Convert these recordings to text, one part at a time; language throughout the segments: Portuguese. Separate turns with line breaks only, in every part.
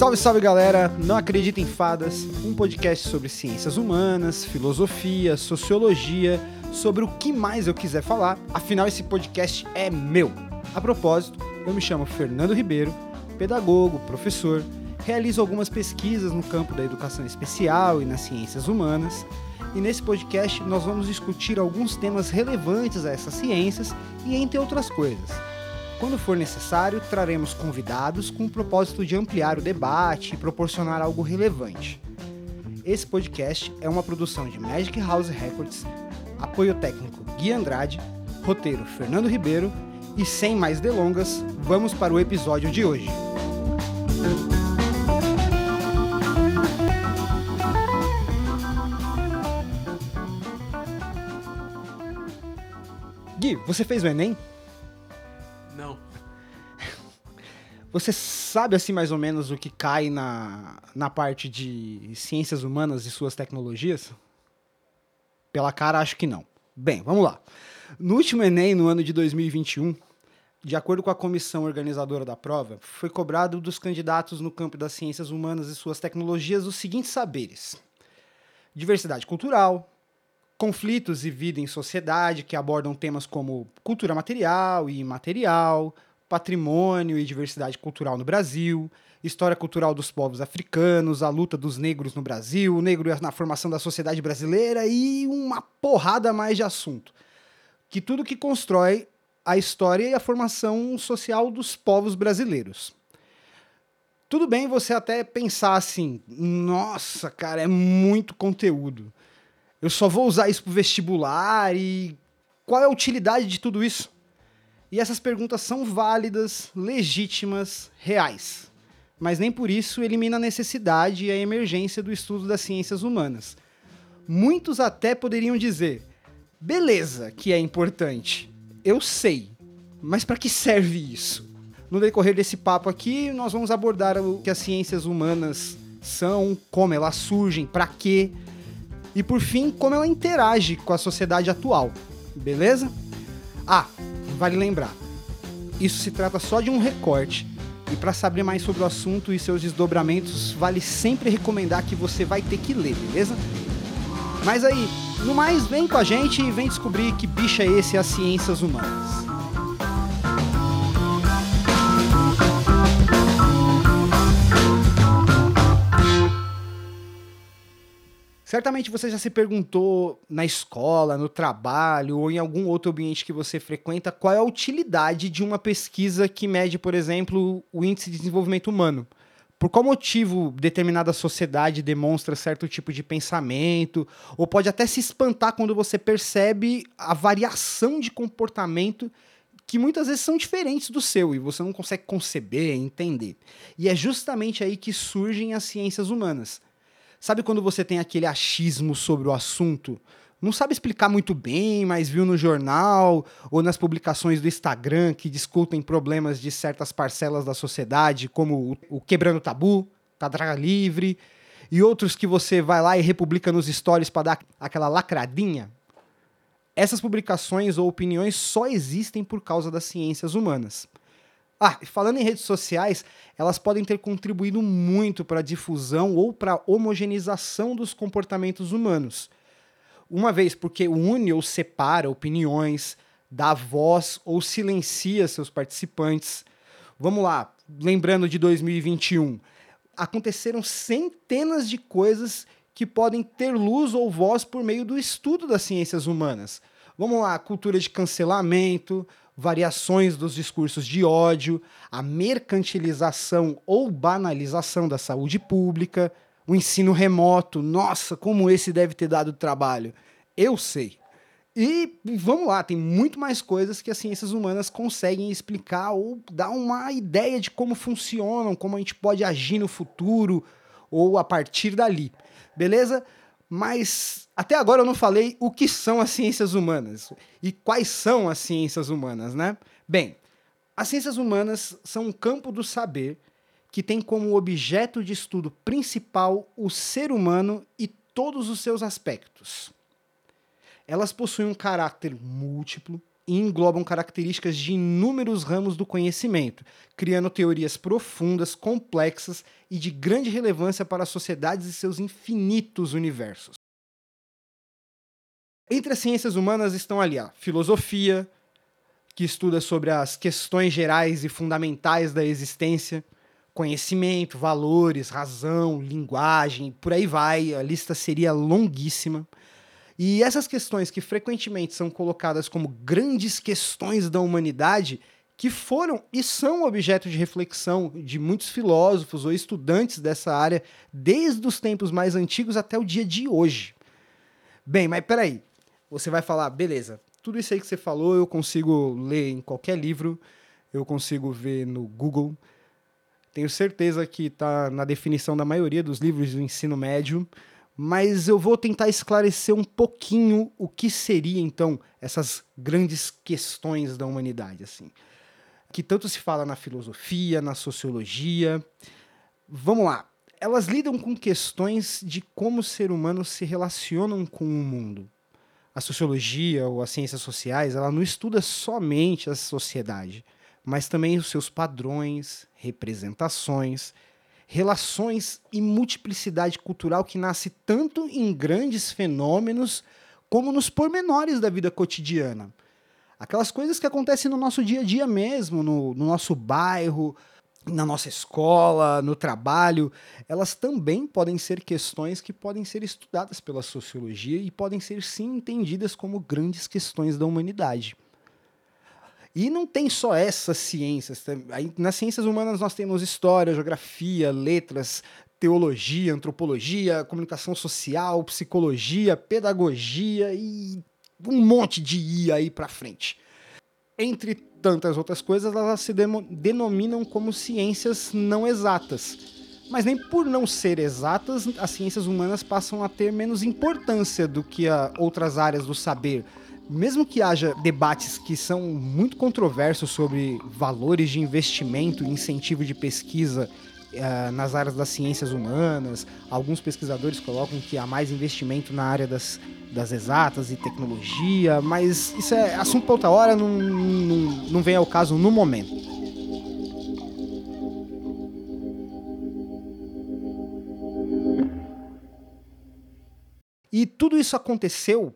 Salve, salve galera! Não acredita em fadas, um podcast sobre ciências humanas, filosofia, sociologia, sobre o que mais eu quiser falar, afinal esse podcast é meu. A propósito, eu me chamo Fernando Ribeiro, pedagogo, professor, realizo algumas pesquisas no campo da educação especial e nas ciências humanas, e nesse podcast nós vamos discutir alguns temas relevantes a essas ciências e entre outras coisas. Quando for necessário, traremos convidados com o propósito de ampliar o debate e proporcionar algo relevante. Esse podcast é uma produção de Magic House Records, apoio técnico Gui Andrade, roteiro Fernando Ribeiro e sem mais delongas, vamos para o episódio de hoje. Gui, você fez o Enem?
Não.
Você sabe assim mais ou menos o que cai na, na parte de ciências humanas e suas tecnologias? Pela cara, acho que não. Bem, vamos lá. No último Enem, no ano de 2021, de acordo com a comissão organizadora da prova, foi cobrado dos candidatos no campo das ciências humanas e suas tecnologias os seguintes saberes: diversidade cultural, conflitos e vida em sociedade, que abordam temas como cultura material e imaterial, patrimônio e diversidade cultural no Brasil, história cultural dos povos africanos, a luta dos negros no Brasil, o negro na formação da sociedade brasileira e uma porrada mais de assunto. Que tudo que constrói a história e a formação social dos povos brasileiros. Tudo bem você até pensar assim, nossa, cara, é muito conteúdo. Eu só vou usar isso pro vestibular e qual é a utilidade de tudo isso? E essas perguntas são válidas, legítimas, reais. Mas nem por isso elimina a necessidade e a emergência do estudo das ciências humanas. Muitos até poderiam dizer: beleza, que é importante, eu sei, mas para que serve isso? No decorrer desse papo aqui, nós vamos abordar o que as ciências humanas são, como elas surgem, para quê e por fim, como ela interage com a sociedade atual. Beleza? Ah, vale lembrar, isso se trata só de um recorte. E para saber mais sobre o assunto e seus desdobramentos, vale sempre recomendar que você vai ter que ler, beleza? Mas aí, no mais, vem com a gente e vem descobrir que bicho é esse as ciências humanas. Certamente você já se perguntou na escola, no trabalho ou em algum outro ambiente que você frequenta qual é a utilidade de uma pesquisa que mede, por exemplo, o índice de desenvolvimento humano. Por qual motivo determinada sociedade demonstra certo tipo de pensamento, ou pode até se espantar quando você percebe a variação de comportamento que muitas vezes são diferentes do seu e você não consegue conceber, entender. E é justamente aí que surgem as ciências humanas Sabe quando você tem aquele achismo sobre o assunto? Não sabe explicar muito bem, mas viu no jornal ou nas publicações do Instagram que discutem problemas de certas parcelas da sociedade, como o Quebrando Tabu, Cadraga Livre, e outros que você vai lá e republica nos stories para dar aquela lacradinha? Essas publicações ou opiniões só existem por causa das ciências humanas. Ah, falando em redes sociais, elas podem ter contribuído muito para a difusão ou para a homogeneização dos comportamentos humanos. Uma vez porque une ou separa opiniões, dá voz ou silencia seus participantes. Vamos lá, lembrando de 2021, aconteceram centenas de coisas que podem ter luz ou voz por meio do estudo das ciências humanas. Vamos lá, cultura de cancelamento, variações dos discursos de ódio, a mercantilização ou banalização da saúde pública, o ensino remoto. Nossa, como esse deve ter dado trabalho. Eu sei. E vamos lá, tem muito mais coisas que as ciências humanas conseguem explicar ou dar uma ideia de como funcionam, como a gente pode agir no futuro ou a partir dali. Beleza? Mas até agora eu não falei o que são as ciências humanas e quais são as ciências humanas, né? Bem, as ciências humanas são um campo do saber que tem como objeto de estudo principal o ser humano e todos os seus aspectos. Elas possuem um caráter múltiplo, e englobam características de inúmeros ramos do conhecimento, criando teorias profundas, complexas e de grande relevância para as sociedades e seus infinitos universos. Entre as ciências humanas estão ali a filosofia, que estuda sobre as questões gerais e fundamentais da existência, conhecimento, valores, razão, linguagem, por aí vai, a lista seria longuíssima. E essas questões que frequentemente são colocadas como grandes questões da humanidade, que foram e são objeto de reflexão de muitos filósofos ou estudantes dessa área desde os tempos mais antigos até o dia de hoje. Bem, mas peraí, você vai falar, beleza, tudo isso aí que você falou eu consigo ler em qualquer livro, eu consigo ver no Google. Tenho certeza que está na definição da maioria dos livros do ensino médio mas eu vou tentar esclarecer um pouquinho o que seria então essas grandes questões da humanidade assim, que tanto se fala na filosofia, na sociologia. Vamos lá. Elas lidam com questões de como o ser humano se relacionam com o mundo. A sociologia ou as ciências sociais, ela não estuda somente a sociedade, mas também os seus padrões, representações, relações e multiplicidade cultural que nasce tanto em grandes fenômenos como nos pormenores da vida cotidiana. Aquelas coisas que acontecem no nosso dia a dia mesmo, no, no nosso bairro, na nossa escola, no trabalho, elas também podem ser questões que podem ser estudadas pela sociologia e podem ser sim entendidas como grandes questões da humanidade. E não tem só essas ciências. Nas ciências humanas nós temos história, geografia, letras, teologia, antropologia, comunicação social, psicologia, pedagogia e um monte de IA aí para frente. Entre tantas outras coisas, elas se denominam como ciências não exatas. Mas nem por não ser exatas, as ciências humanas passam a ter menos importância do que outras áreas do saber, mesmo que haja debates que são muito controversos sobre valores de investimento e incentivo de pesquisa uh, nas áreas das ciências humanas, alguns pesquisadores colocam que há mais investimento na área das, das exatas e tecnologia, mas isso é assunto para outra hora, não, não, não vem ao caso no momento. E tudo isso aconteceu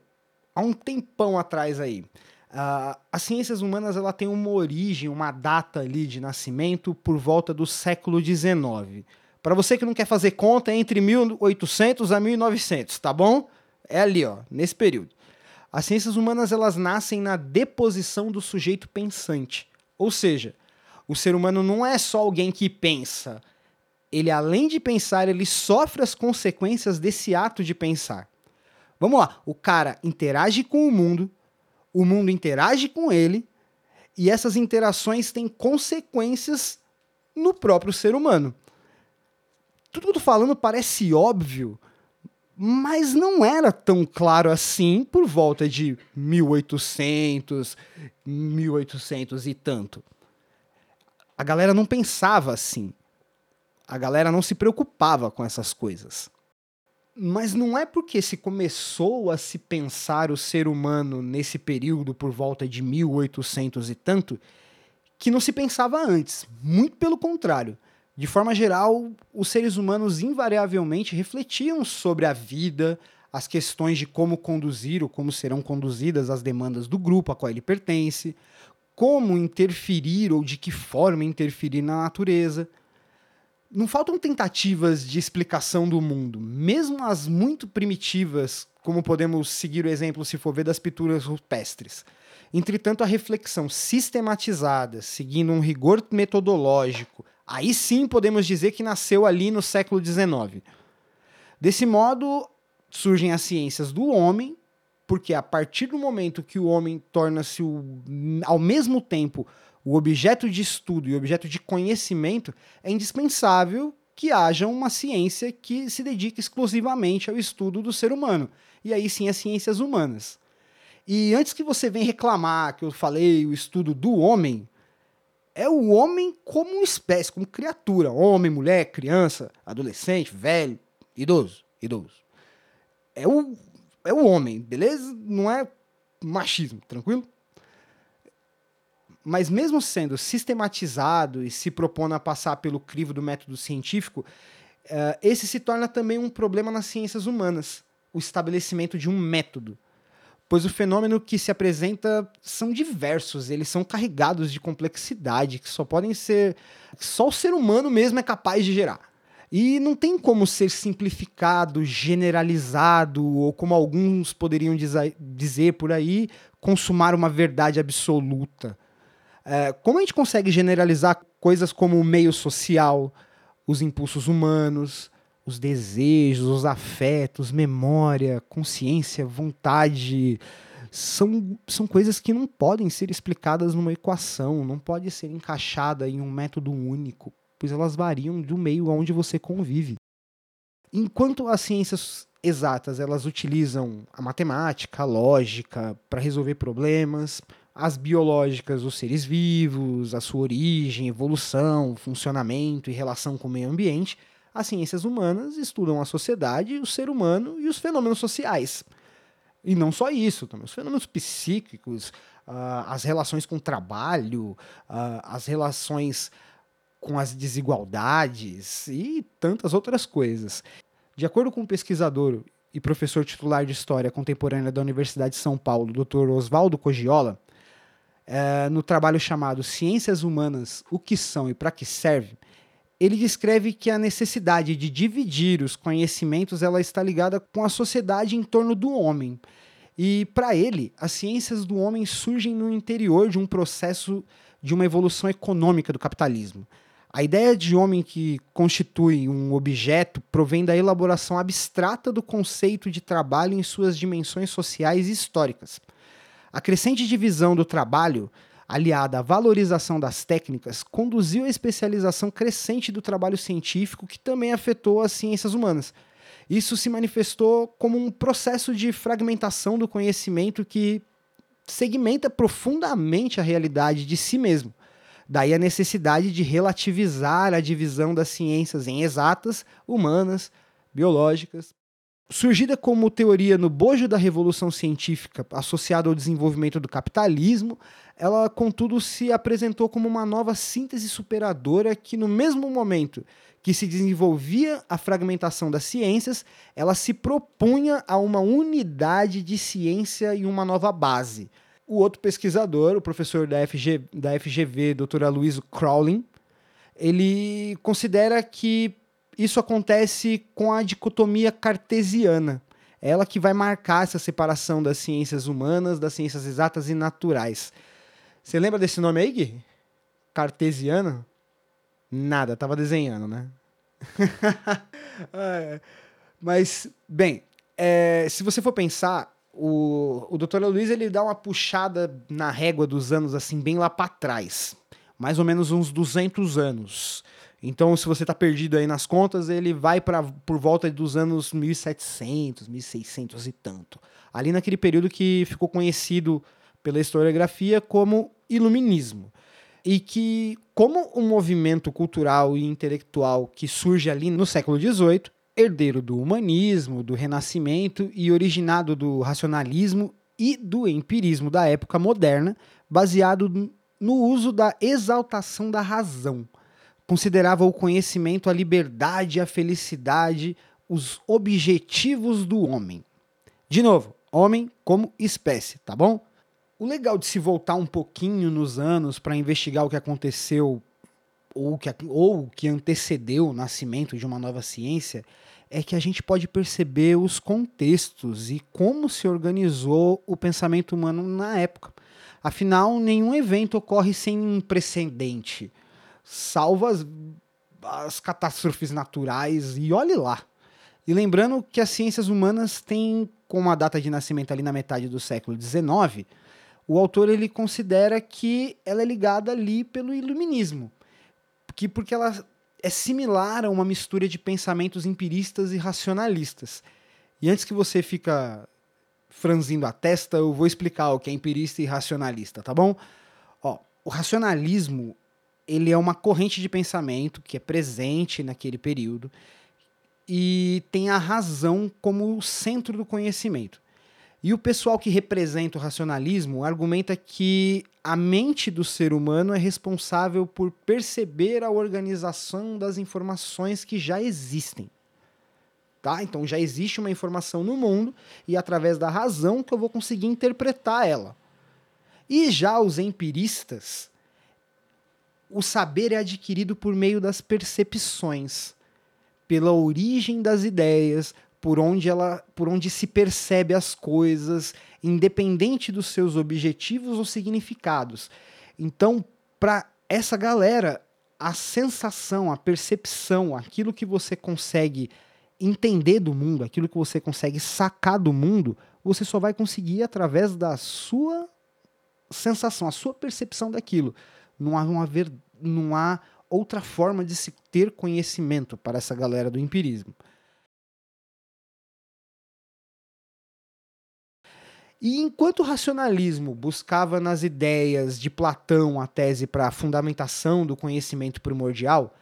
há um tempão atrás aí. Uh, as ciências humanas ela tem uma origem, uma data ali de nascimento por volta do século XIX. Para você que não quer fazer conta, é entre 1800 a 1900, tá bom? É ali, ó, nesse período. As ciências humanas elas nascem na deposição do sujeito pensante. Ou seja, o ser humano não é só alguém que pensa. Ele, além de pensar, ele sofre as consequências desse ato de pensar. Vamos lá, o cara interage com o mundo, o mundo interage com ele, e essas interações têm consequências no próprio ser humano. Tudo que eu tô falando parece óbvio, mas não era tão claro assim por volta de 1800, 1800 e tanto. A galera não pensava assim. A galera não se preocupava com essas coisas. Mas não é porque se começou a se pensar o ser humano nesse período por volta de 1800 e tanto que não se pensava antes. Muito pelo contrário. De forma geral, os seres humanos invariavelmente refletiam sobre a vida, as questões de como conduzir ou como serão conduzidas as demandas do grupo a qual ele pertence, como interferir ou de que forma interferir na natureza não faltam tentativas de explicação do mundo, mesmo as muito primitivas, como podemos seguir o exemplo se for ver das pinturas rupestres. Entretanto, a reflexão sistematizada, seguindo um rigor metodológico, aí sim podemos dizer que nasceu ali no século XIX. Desse modo, surgem as ciências do homem, porque a partir do momento que o homem torna-se ao mesmo tempo o objeto de estudo e o objeto de conhecimento, é indispensável que haja uma ciência que se dedique exclusivamente ao estudo do ser humano. E aí sim as ciências humanas. E antes que você venha reclamar que eu falei o estudo do homem, é o homem como espécie, como criatura. Homem, mulher, criança, adolescente, velho, idoso, idoso. É o, é o homem, beleza? Não é machismo, tranquilo? Mas mesmo sendo sistematizado e se propondo a passar pelo crivo do método científico, uh, esse se torna também um problema nas ciências humanas, o estabelecimento de um método. Pois o fenômeno que se apresenta são diversos, eles são carregados de complexidade que só podem ser. só o ser humano mesmo é capaz de gerar. E não tem como ser simplificado, generalizado, ou como alguns poderiam dizer por aí, consumar uma verdade absoluta. É, como a gente consegue generalizar coisas como o meio social, os impulsos humanos, os desejos, os afetos, memória, consciência, vontade, são, são coisas que não podem ser explicadas numa equação, não pode ser encaixada em um método único, pois elas variam do meio onde você convive. Enquanto as ciências exatas elas utilizam a matemática, a lógica para resolver problemas, as biológicas, os seres vivos, a sua origem, evolução, funcionamento e relação com o meio ambiente, as ciências humanas estudam a sociedade, o ser humano e os fenômenos sociais. E não só isso, também os fenômenos psíquicos, uh, as relações com o trabalho, uh, as relações com as desigualdades e tantas outras coisas. De acordo com o pesquisador e professor titular de História Contemporânea da Universidade de São Paulo, Dr. Oswaldo Cogiola, é, no trabalho chamado Ciências Humanas: O que são e para que serve, ele descreve que a necessidade de dividir os conhecimentos ela está ligada com a sociedade em torno do homem. E para ele, as ciências do homem surgem no interior de um processo de uma evolução econômica do capitalismo. A ideia de homem que constitui um objeto provém da elaboração abstrata do conceito de trabalho em suas dimensões sociais e históricas. A crescente divisão do trabalho, aliada à valorização das técnicas, conduziu à especialização crescente do trabalho científico, que também afetou as ciências humanas. Isso se manifestou como um processo de fragmentação do conhecimento que segmenta profundamente a realidade de si mesmo. Daí a necessidade de relativizar a divisão das ciências em exatas, humanas, biológicas, Surgida como teoria no bojo da revolução científica associada ao desenvolvimento do capitalismo, ela, contudo, se apresentou como uma nova síntese superadora que, no mesmo momento que se desenvolvia a fragmentação das ciências, ela se propunha a uma unidade de ciência e uma nova base. O outro pesquisador, o professor da, FG, da FGV, Dr. Aloysio Crowlin, ele considera que isso acontece com a dicotomia cartesiana. É ela que vai marcar essa separação das ciências humanas, das ciências exatas e naturais. Você lembra desse nome aí, Gui? Cartesiana? Nada, tava desenhando, né? Mas, bem, é, se você for pensar, o, o Dr. Luiz ele dá uma puxada na régua dos anos, assim, bem lá para trás. Mais ou menos uns 200 anos. Então, se você está perdido aí nas contas, ele vai para por volta dos anos 1700, 1600 e tanto. Ali naquele período que ficou conhecido pela historiografia como Iluminismo. E que, como um movimento cultural e intelectual que surge ali no século XVIII, herdeiro do humanismo, do renascimento e originado do racionalismo e do empirismo da época moderna, baseado no uso da exaltação da razão considerava o conhecimento a liberdade, a felicidade, os objetivos do homem. De novo, homem como espécie, tá bom? O legal de se voltar um pouquinho nos anos para investigar o que aconteceu ou que, ou que antecedeu o nascimento de uma nova ciência é que a gente pode perceber os contextos e como se organizou o pensamento humano na época. Afinal, nenhum evento ocorre sem um precedente salva as, as catástrofes naturais e olhe lá. E lembrando que as ciências humanas têm como a data de nascimento ali na metade do século XIX, o autor ele considera que ela é ligada ali pelo iluminismo, que porque ela é similar a uma mistura de pensamentos empiristas e racionalistas. E antes que você fica franzindo a testa, eu vou explicar o que é empirista e racionalista, tá bom? Ó, o racionalismo ele é uma corrente de pensamento que é presente naquele período e tem a razão como o centro do conhecimento. E o pessoal que representa o racionalismo argumenta que a mente do ser humano é responsável por perceber a organização das informações que já existem. Tá? Então já existe uma informação no mundo e através da razão que eu vou conseguir interpretar ela. E já os empiristas, o saber é adquirido por meio das percepções, pela origem das ideias, por onde ela, por onde se percebe as coisas, independente dos seus objetivos ou significados. Então, para essa galera, a sensação, a percepção, aquilo que você consegue entender do mundo, aquilo que você consegue sacar do mundo, você só vai conseguir através da sua sensação, a sua percepção daquilo. Não há, não há, ver, não há outra forma de se ter conhecimento para essa galera do empirismo. E enquanto o racionalismo buscava nas ideias de Platão a tese para a fundamentação do conhecimento primordial,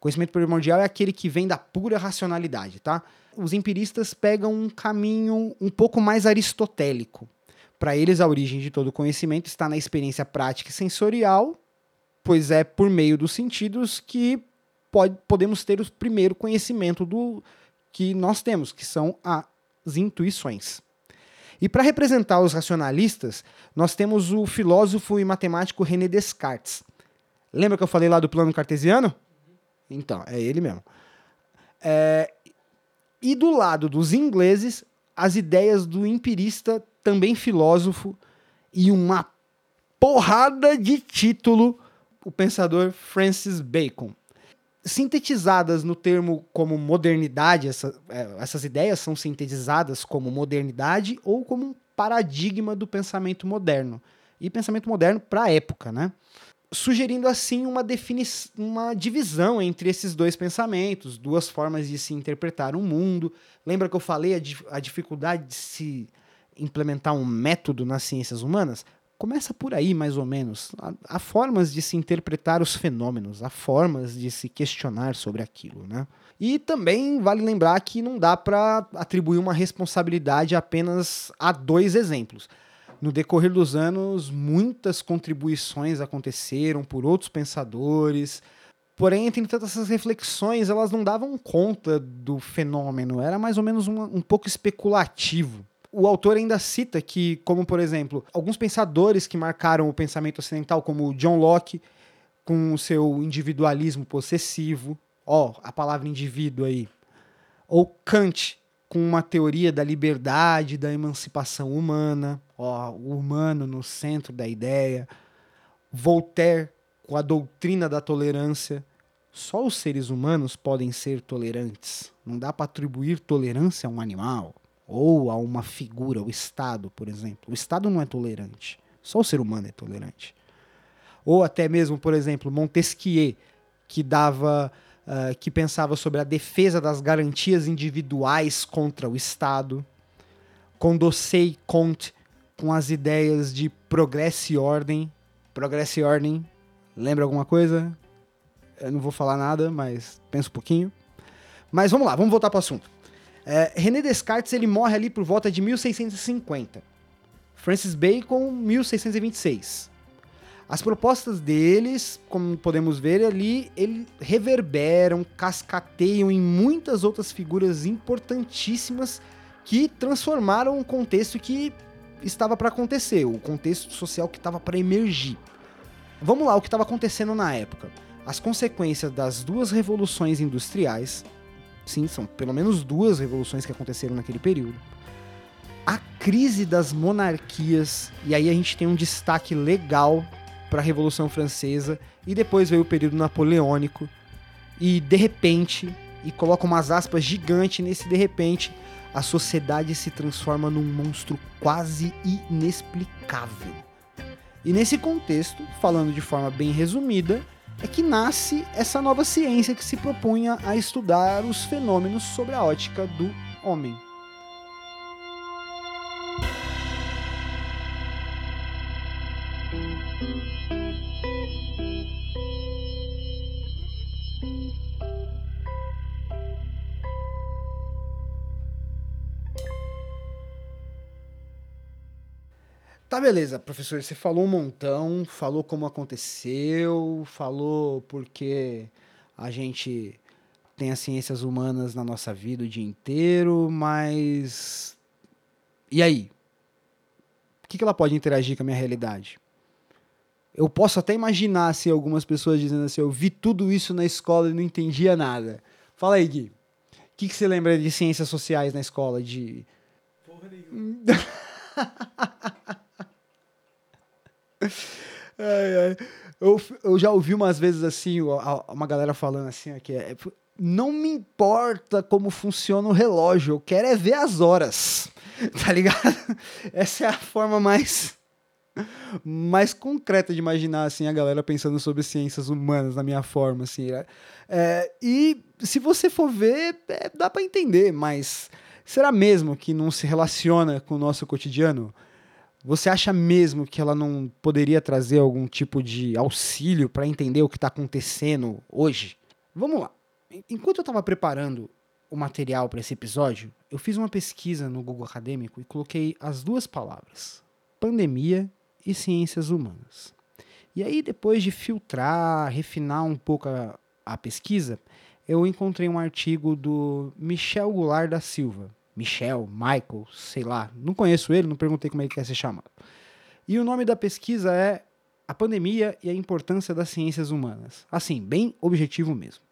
conhecimento primordial é aquele que vem da pura racionalidade, tá? Os empiristas pegam um caminho um pouco mais aristotélico. Para eles, a origem de todo conhecimento está na experiência prática e sensorial, pois é por meio dos sentidos que pode, podemos ter o primeiro conhecimento do que nós temos, que são as intuições. E para representar os racionalistas, nós temos o filósofo e matemático René Descartes. Lembra que eu falei lá do plano cartesiano? Então, é ele mesmo. É, e do lado dos ingleses, as ideias do empirista, também filósofo, e uma porrada de título, o pensador Francis Bacon sintetizadas no termo como modernidade, essa, é, essas ideias são sintetizadas como modernidade ou como um paradigma do pensamento moderno. E pensamento moderno para a época, né? Sugerindo assim uma, uma divisão entre esses dois pensamentos, duas formas de se interpretar o um mundo. Lembra que eu falei a, a dificuldade de se implementar um método nas ciências humanas? Começa por aí, mais ou menos. Há, há, formas de se interpretar os fenômenos, há formas de se questionar sobre aquilo, né? E também vale lembrar que não dá para atribuir uma responsabilidade apenas a dois exemplos. No decorrer dos anos, muitas contribuições aconteceram por outros pensadores. Porém, entre tantas essas reflexões, elas não davam conta do fenômeno, era mais ou menos um, um pouco especulativo o autor ainda cita que, como por exemplo, alguns pensadores que marcaram o pensamento ocidental, como John Locke, com o seu individualismo possessivo, ó, a palavra indivíduo aí, ou Kant, com uma teoria da liberdade, da emancipação humana, ó, o humano no centro da ideia, Voltaire, com a doutrina da tolerância. Só os seres humanos podem ser tolerantes. Não dá para atribuir tolerância a um animal ou a uma figura, o Estado, por exemplo. O Estado não é tolerante, só o ser humano é tolerante. Ou até mesmo, por exemplo, Montesquieu, que dava, uh, que pensava sobre a defesa das garantias individuais contra o Estado. Condorcet e Comte, com as ideias de progresso e ordem. Progresso e ordem, lembra alguma coisa? Eu não vou falar nada, mas pensa um pouquinho. Mas vamos lá, vamos voltar para o assunto. É, René Descartes ele morre ali por volta de 1650. Francis Bacon, 1626. As propostas deles, como podemos ver ali, ele reverberam, cascateiam em muitas outras figuras importantíssimas que transformaram o contexto que estava para acontecer, o contexto social que estava para emergir. Vamos lá, o que estava acontecendo na época. As consequências das duas revoluções industriais, Sim, são pelo menos duas revoluções que aconteceram naquele período. A crise das monarquias, e aí a gente tem um destaque legal para a Revolução Francesa, e depois veio o período napoleônico, e de repente, e coloca umas aspas gigantes nesse de repente, a sociedade se transforma num monstro quase inexplicável. E nesse contexto, falando de forma bem resumida, é que nasce essa nova ciência que se propunha a estudar os fenômenos sobre a ótica do homem. Tá, beleza, professor. Você falou um montão, falou como aconteceu, falou porque a gente tem as ciências humanas na nossa vida o dia inteiro, mas. E aí? O que, que ela pode interagir com a minha realidade? Eu posso até imaginar assim, algumas pessoas dizendo assim: eu vi tudo isso na escola e não entendia nada. Fala aí, Gui. O que, que você lembra de ciências sociais na escola? De.
Porra nenhuma.
Ai, ai. Eu, eu já ouvi umas vezes assim, uma galera falando assim, que é, não me importa como funciona o relógio, eu quero é ver as horas, tá ligado? Essa é a forma mais mais concreta de imaginar assim a galera pensando sobre ciências humanas na minha forma assim né? é, e se você for ver é, dá para entender mas será mesmo que não se relaciona com o nosso cotidiano você acha mesmo que ela não poderia trazer algum tipo de auxílio para entender o que está acontecendo hoje? Vamos lá. Enquanto eu estava preparando o material para esse episódio, eu fiz uma pesquisa no Google Acadêmico e coloquei as duas palavras: pandemia e ciências humanas. E aí, depois de filtrar, refinar um pouco a, a pesquisa, eu encontrei um artigo do Michel Goulart da Silva, Michel, Michael, sei lá, não conheço ele, não perguntei como ele quer ser chamado. E o nome da pesquisa é A Pandemia e a Importância das Ciências Humanas. Assim, bem objetivo mesmo.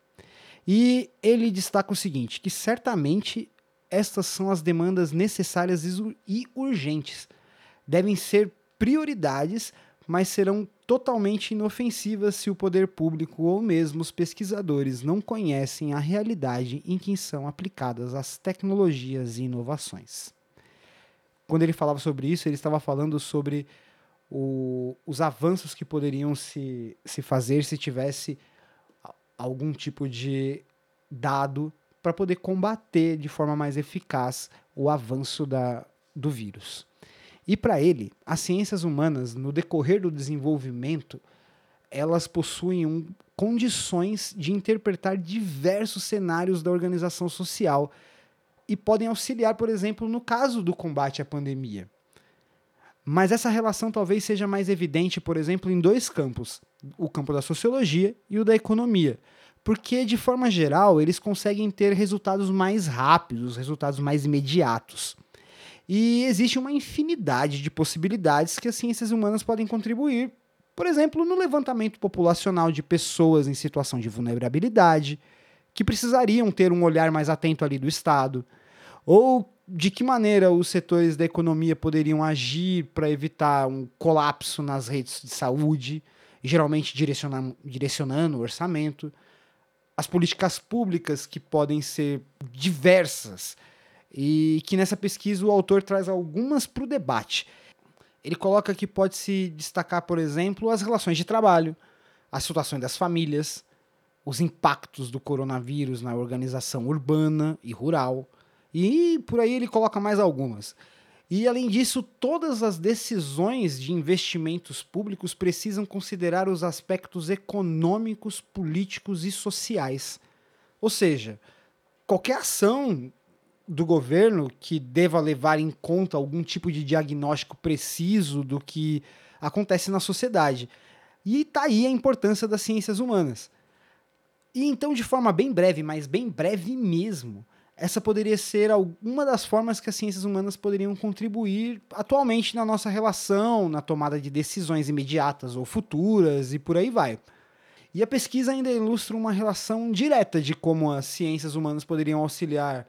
E ele destaca o seguinte: que certamente estas são as demandas necessárias e urgentes. Devem ser prioridades mas serão totalmente inofensivas se o poder público ou mesmo os pesquisadores não conhecem a realidade em que são aplicadas as tecnologias e inovações. Quando ele falava sobre isso, ele estava falando sobre o, os avanços que poderiam se, se fazer se tivesse algum tipo de dado para poder combater de forma mais eficaz o avanço da, do vírus. E para ele, as ciências humanas, no decorrer do desenvolvimento, elas possuem um, condições de interpretar diversos cenários da organização social e podem auxiliar, por exemplo, no caso do combate à pandemia. Mas essa relação talvez seja mais evidente, por exemplo, em dois campos: o campo da sociologia e o da economia. Porque, de forma geral, eles conseguem ter resultados mais rápidos, resultados mais imediatos. E existe uma infinidade de possibilidades que as ciências humanas podem contribuir, por exemplo, no levantamento populacional de pessoas em situação de vulnerabilidade, que precisariam ter um olhar mais atento ali do Estado, ou de que maneira os setores da economia poderiam agir para evitar um colapso nas redes de saúde, geralmente direcionando, o orçamento, as políticas públicas que podem ser diversas e que nessa pesquisa o autor traz algumas para o debate. Ele coloca que pode se destacar, por exemplo, as relações de trabalho, a situação das famílias, os impactos do coronavírus na organização urbana e rural, e por aí ele coloca mais algumas. E além disso, todas as decisões de investimentos públicos precisam considerar os aspectos econômicos, políticos e sociais. Ou seja, qualquer ação do governo que deva levar em conta algum tipo de diagnóstico preciso do que acontece na sociedade. E tá aí a importância das ciências humanas. E então, de forma bem breve, mas bem breve mesmo, essa poderia ser alguma das formas que as ciências humanas poderiam contribuir atualmente na nossa relação, na tomada de decisões imediatas ou futuras e por aí vai. E a pesquisa ainda ilustra uma relação direta de como as ciências humanas poderiam auxiliar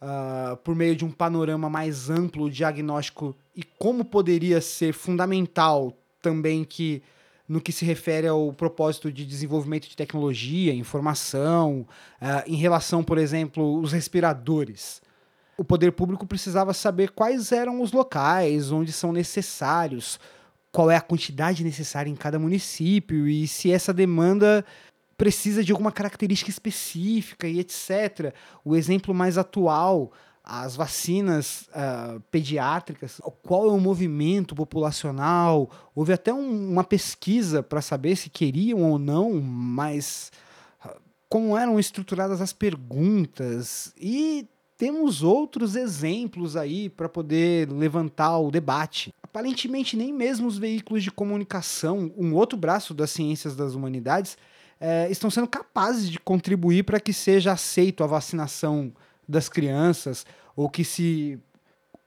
uh, por meio de um panorama mais amplo, diagnóstico e como poderia ser fundamental também que no que se refere ao propósito de desenvolvimento de tecnologia, informação, uh, em relação, por exemplo, os respiradores. O poder público precisava saber quais eram os locais onde são necessários, qual é a quantidade necessária em cada município e se essa demanda precisa de alguma característica específica e etc. O exemplo mais atual, as vacinas uh, pediátricas, qual é o movimento populacional. Houve até um, uma pesquisa para saber se queriam ou não, mas uh, como eram estruturadas as perguntas. E temos outros exemplos aí para poder levantar o debate. Aparentemente nem mesmo os veículos de comunicação, um outro braço das ciências das humanidades, é, estão sendo capazes de contribuir para que seja aceito a vacinação das crianças ou que se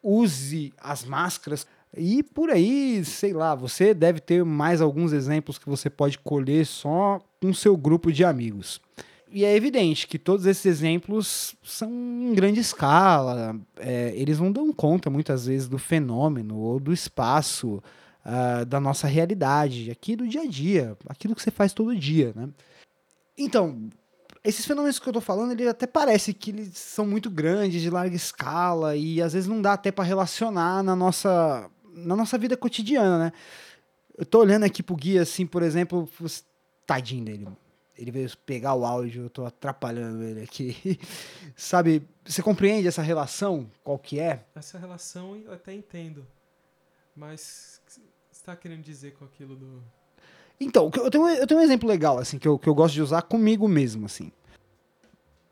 use as máscaras. E por aí, sei lá, você deve ter mais alguns exemplos que você pode colher só com seu grupo de amigos. E é evidente que todos esses exemplos são em grande escala, é, eles não dão conta muitas vezes do fenômeno ou do espaço uh, da nossa realidade, aqui do dia a dia, aquilo que você faz todo dia. Né? Então, esses fenômenos que eu tô falando, ele até parece que eles são muito grandes, de larga escala, e às vezes não dá até para relacionar na nossa, na nossa vida cotidiana, né? Eu tô olhando aqui pro guia, assim, por exemplo, tadinho dele, ele veio pegar o áudio, eu tô atrapalhando ele aqui. Sabe, você compreende essa relação? Qual que é?
Essa relação eu até entendo. Mas você está querendo dizer com aquilo do.
Então, eu tenho, eu tenho um exemplo legal, assim, que eu, que eu gosto de usar comigo mesmo, assim.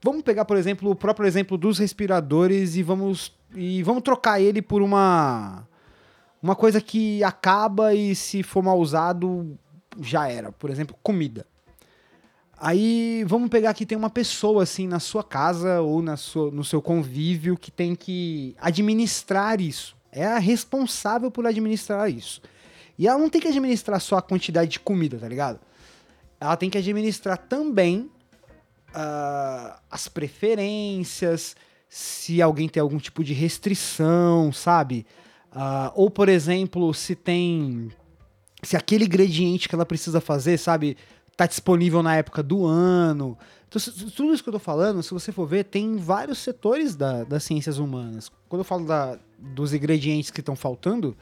Vamos pegar, por exemplo, o próprio exemplo dos respiradores e vamos, e vamos trocar ele por uma, uma coisa que acaba e se for mal usado, já era. Por exemplo, comida. Aí vamos pegar que tem uma pessoa assim na sua casa ou na sua, no seu convívio que tem que administrar isso. É a responsável por administrar isso. E ela não tem que administrar só a quantidade de comida, tá ligado? Ela tem que administrar também uh, as preferências, se alguém tem algum tipo de restrição, sabe? Uh, ou, por exemplo, se tem. Se aquele ingrediente que ela precisa fazer, sabe? tá disponível na época do ano. Então, tudo isso que eu tô falando, se você for ver, tem vários setores da, das ciências humanas. Quando eu falo da, dos ingredientes que estão faltando,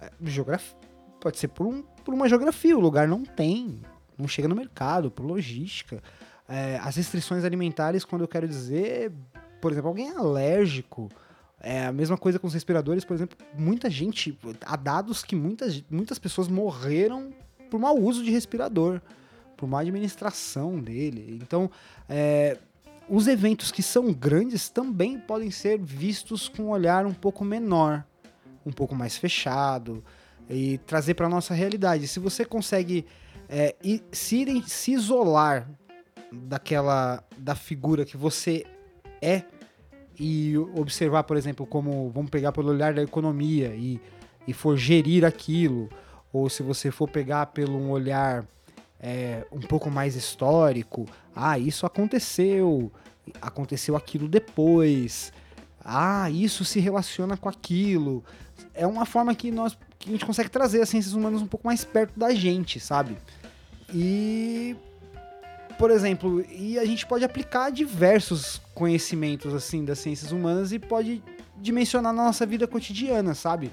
é, geografia, pode ser por, um, por uma geografia, o lugar não tem, não chega no mercado, por logística. É, as restrições alimentares, quando eu quero dizer, por exemplo, alguém é alérgico, é a mesma coisa com os respiradores, por exemplo, muita gente, há dados que muitas, muitas pessoas morreram por mau uso de respirador por uma administração dele. Então, é, os eventos que são grandes também podem ser vistos com um olhar um pouco menor, um pouco mais fechado e trazer para nossa realidade. Se você consegue é, se, se isolar daquela da figura que você é e observar, por exemplo, como vamos pegar pelo olhar da economia e, e for gerir aquilo, ou se você for pegar pelo um olhar é, um pouco mais histórico. Ah, isso aconteceu, aconteceu aquilo depois. Ah, isso se relaciona com aquilo. É uma forma que nós que a gente consegue trazer as ciências humanas um pouco mais perto da gente, sabe? E por exemplo, e a gente pode aplicar diversos conhecimentos assim das ciências humanas e pode dimensionar na nossa vida cotidiana, sabe?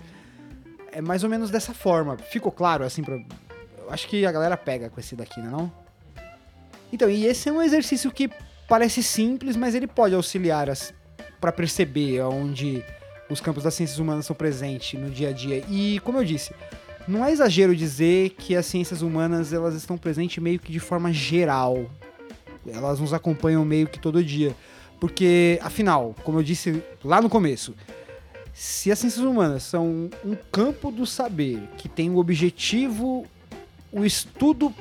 É mais ou menos dessa forma. Ficou claro assim para acho que a galera pega com esse daqui, né, não? Então, e esse é um exercício que parece simples, mas ele pode auxiliar para perceber onde os campos das ciências humanas são presentes no dia a dia. E, como eu disse, não é exagero dizer que as ciências humanas elas estão presentes meio que de forma geral. Elas nos acompanham meio que todo dia. Porque, afinal, como eu disse lá no começo, se as ciências humanas são um campo do saber que tem o objetivo o estudo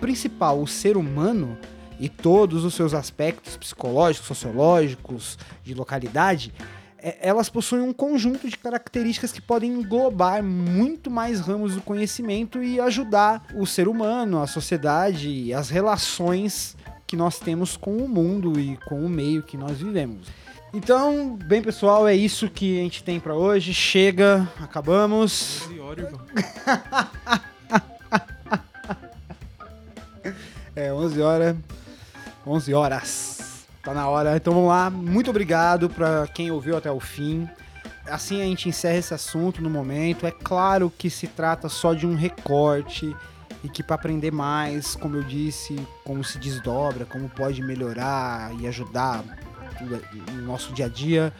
principal, o ser humano e todos os seus aspectos psicológicos, sociológicos, de localidade, elas possuem um conjunto de características que podem englobar muito mais ramos do conhecimento e ajudar o ser humano, a sociedade e as relações que nós temos com o mundo e com o meio que nós vivemos. Então, bem pessoal, é isso que a gente tem para hoje. Chega, acabamos. É 11 horas. 11 horas. Tá na hora. Então vamos lá. Muito obrigado para quem ouviu até o fim. Assim a gente encerra esse assunto no momento. É claro que se trata só de um recorte e que para aprender mais, como eu disse, como se desdobra, como pode melhorar e ajudar no nosso dia a dia,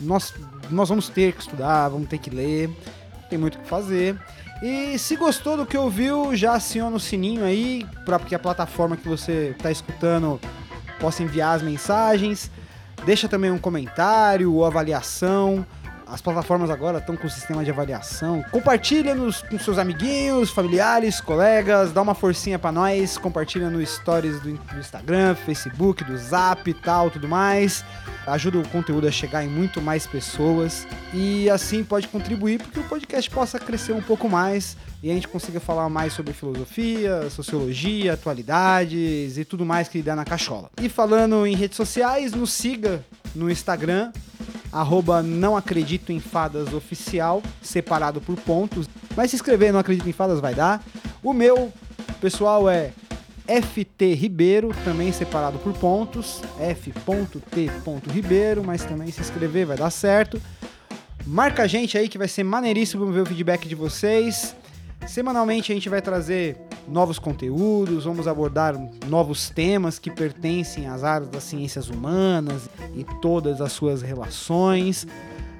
nós, nós vamos ter que estudar, vamos ter que ler, tem muito o que fazer. E se gostou do que ouviu, já aciona o sininho aí, para que a plataforma que você está escutando possa enviar as mensagens. Deixa também um comentário ou avaliação. As plataformas agora estão com sistema de avaliação. Compartilha nos, com seus amiguinhos, familiares, colegas, dá uma forcinha para nós, compartilha no stories do, do Instagram, Facebook, do Zap e tal, tudo mais. Ajuda o conteúdo a chegar em muito mais pessoas e assim pode contribuir para que o podcast possa crescer um pouco mais e a gente consiga falar mais sobre filosofia, sociologia, atualidades e tudo mais que dá na cachola. E falando em redes sociais, nos siga no Instagram, arroba não acredito em fadas oficial, separado por pontos. Mas se inscrever não acredito em fadas vai dar. O meu, pessoal, é FT Ribeiro, também separado por pontos, F.T. Ribeiro, mas também se inscrever vai dar certo. Marca a gente aí que vai ser maneiríssimo ver o feedback de vocês. Semanalmente a gente vai trazer novos conteúdos, vamos abordar novos temas que pertencem às áreas das ciências humanas e todas as suas relações.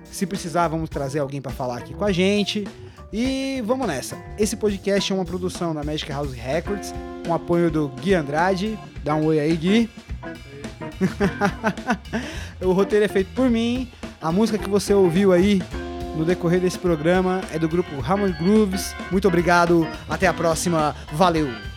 Se precisar, vamos trazer alguém para falar aqui com a gente. E vamos nessa. Esse podcast é uma produção da Magic House Records, com apoio do Gui Andrade. Dá um oi aí, Gui. o roteiro é feito por mim. A música que você ouviu aí no decorrer desse programa é do grupo Hammer Grooves. Muito obrigado, até a próxima, valeu!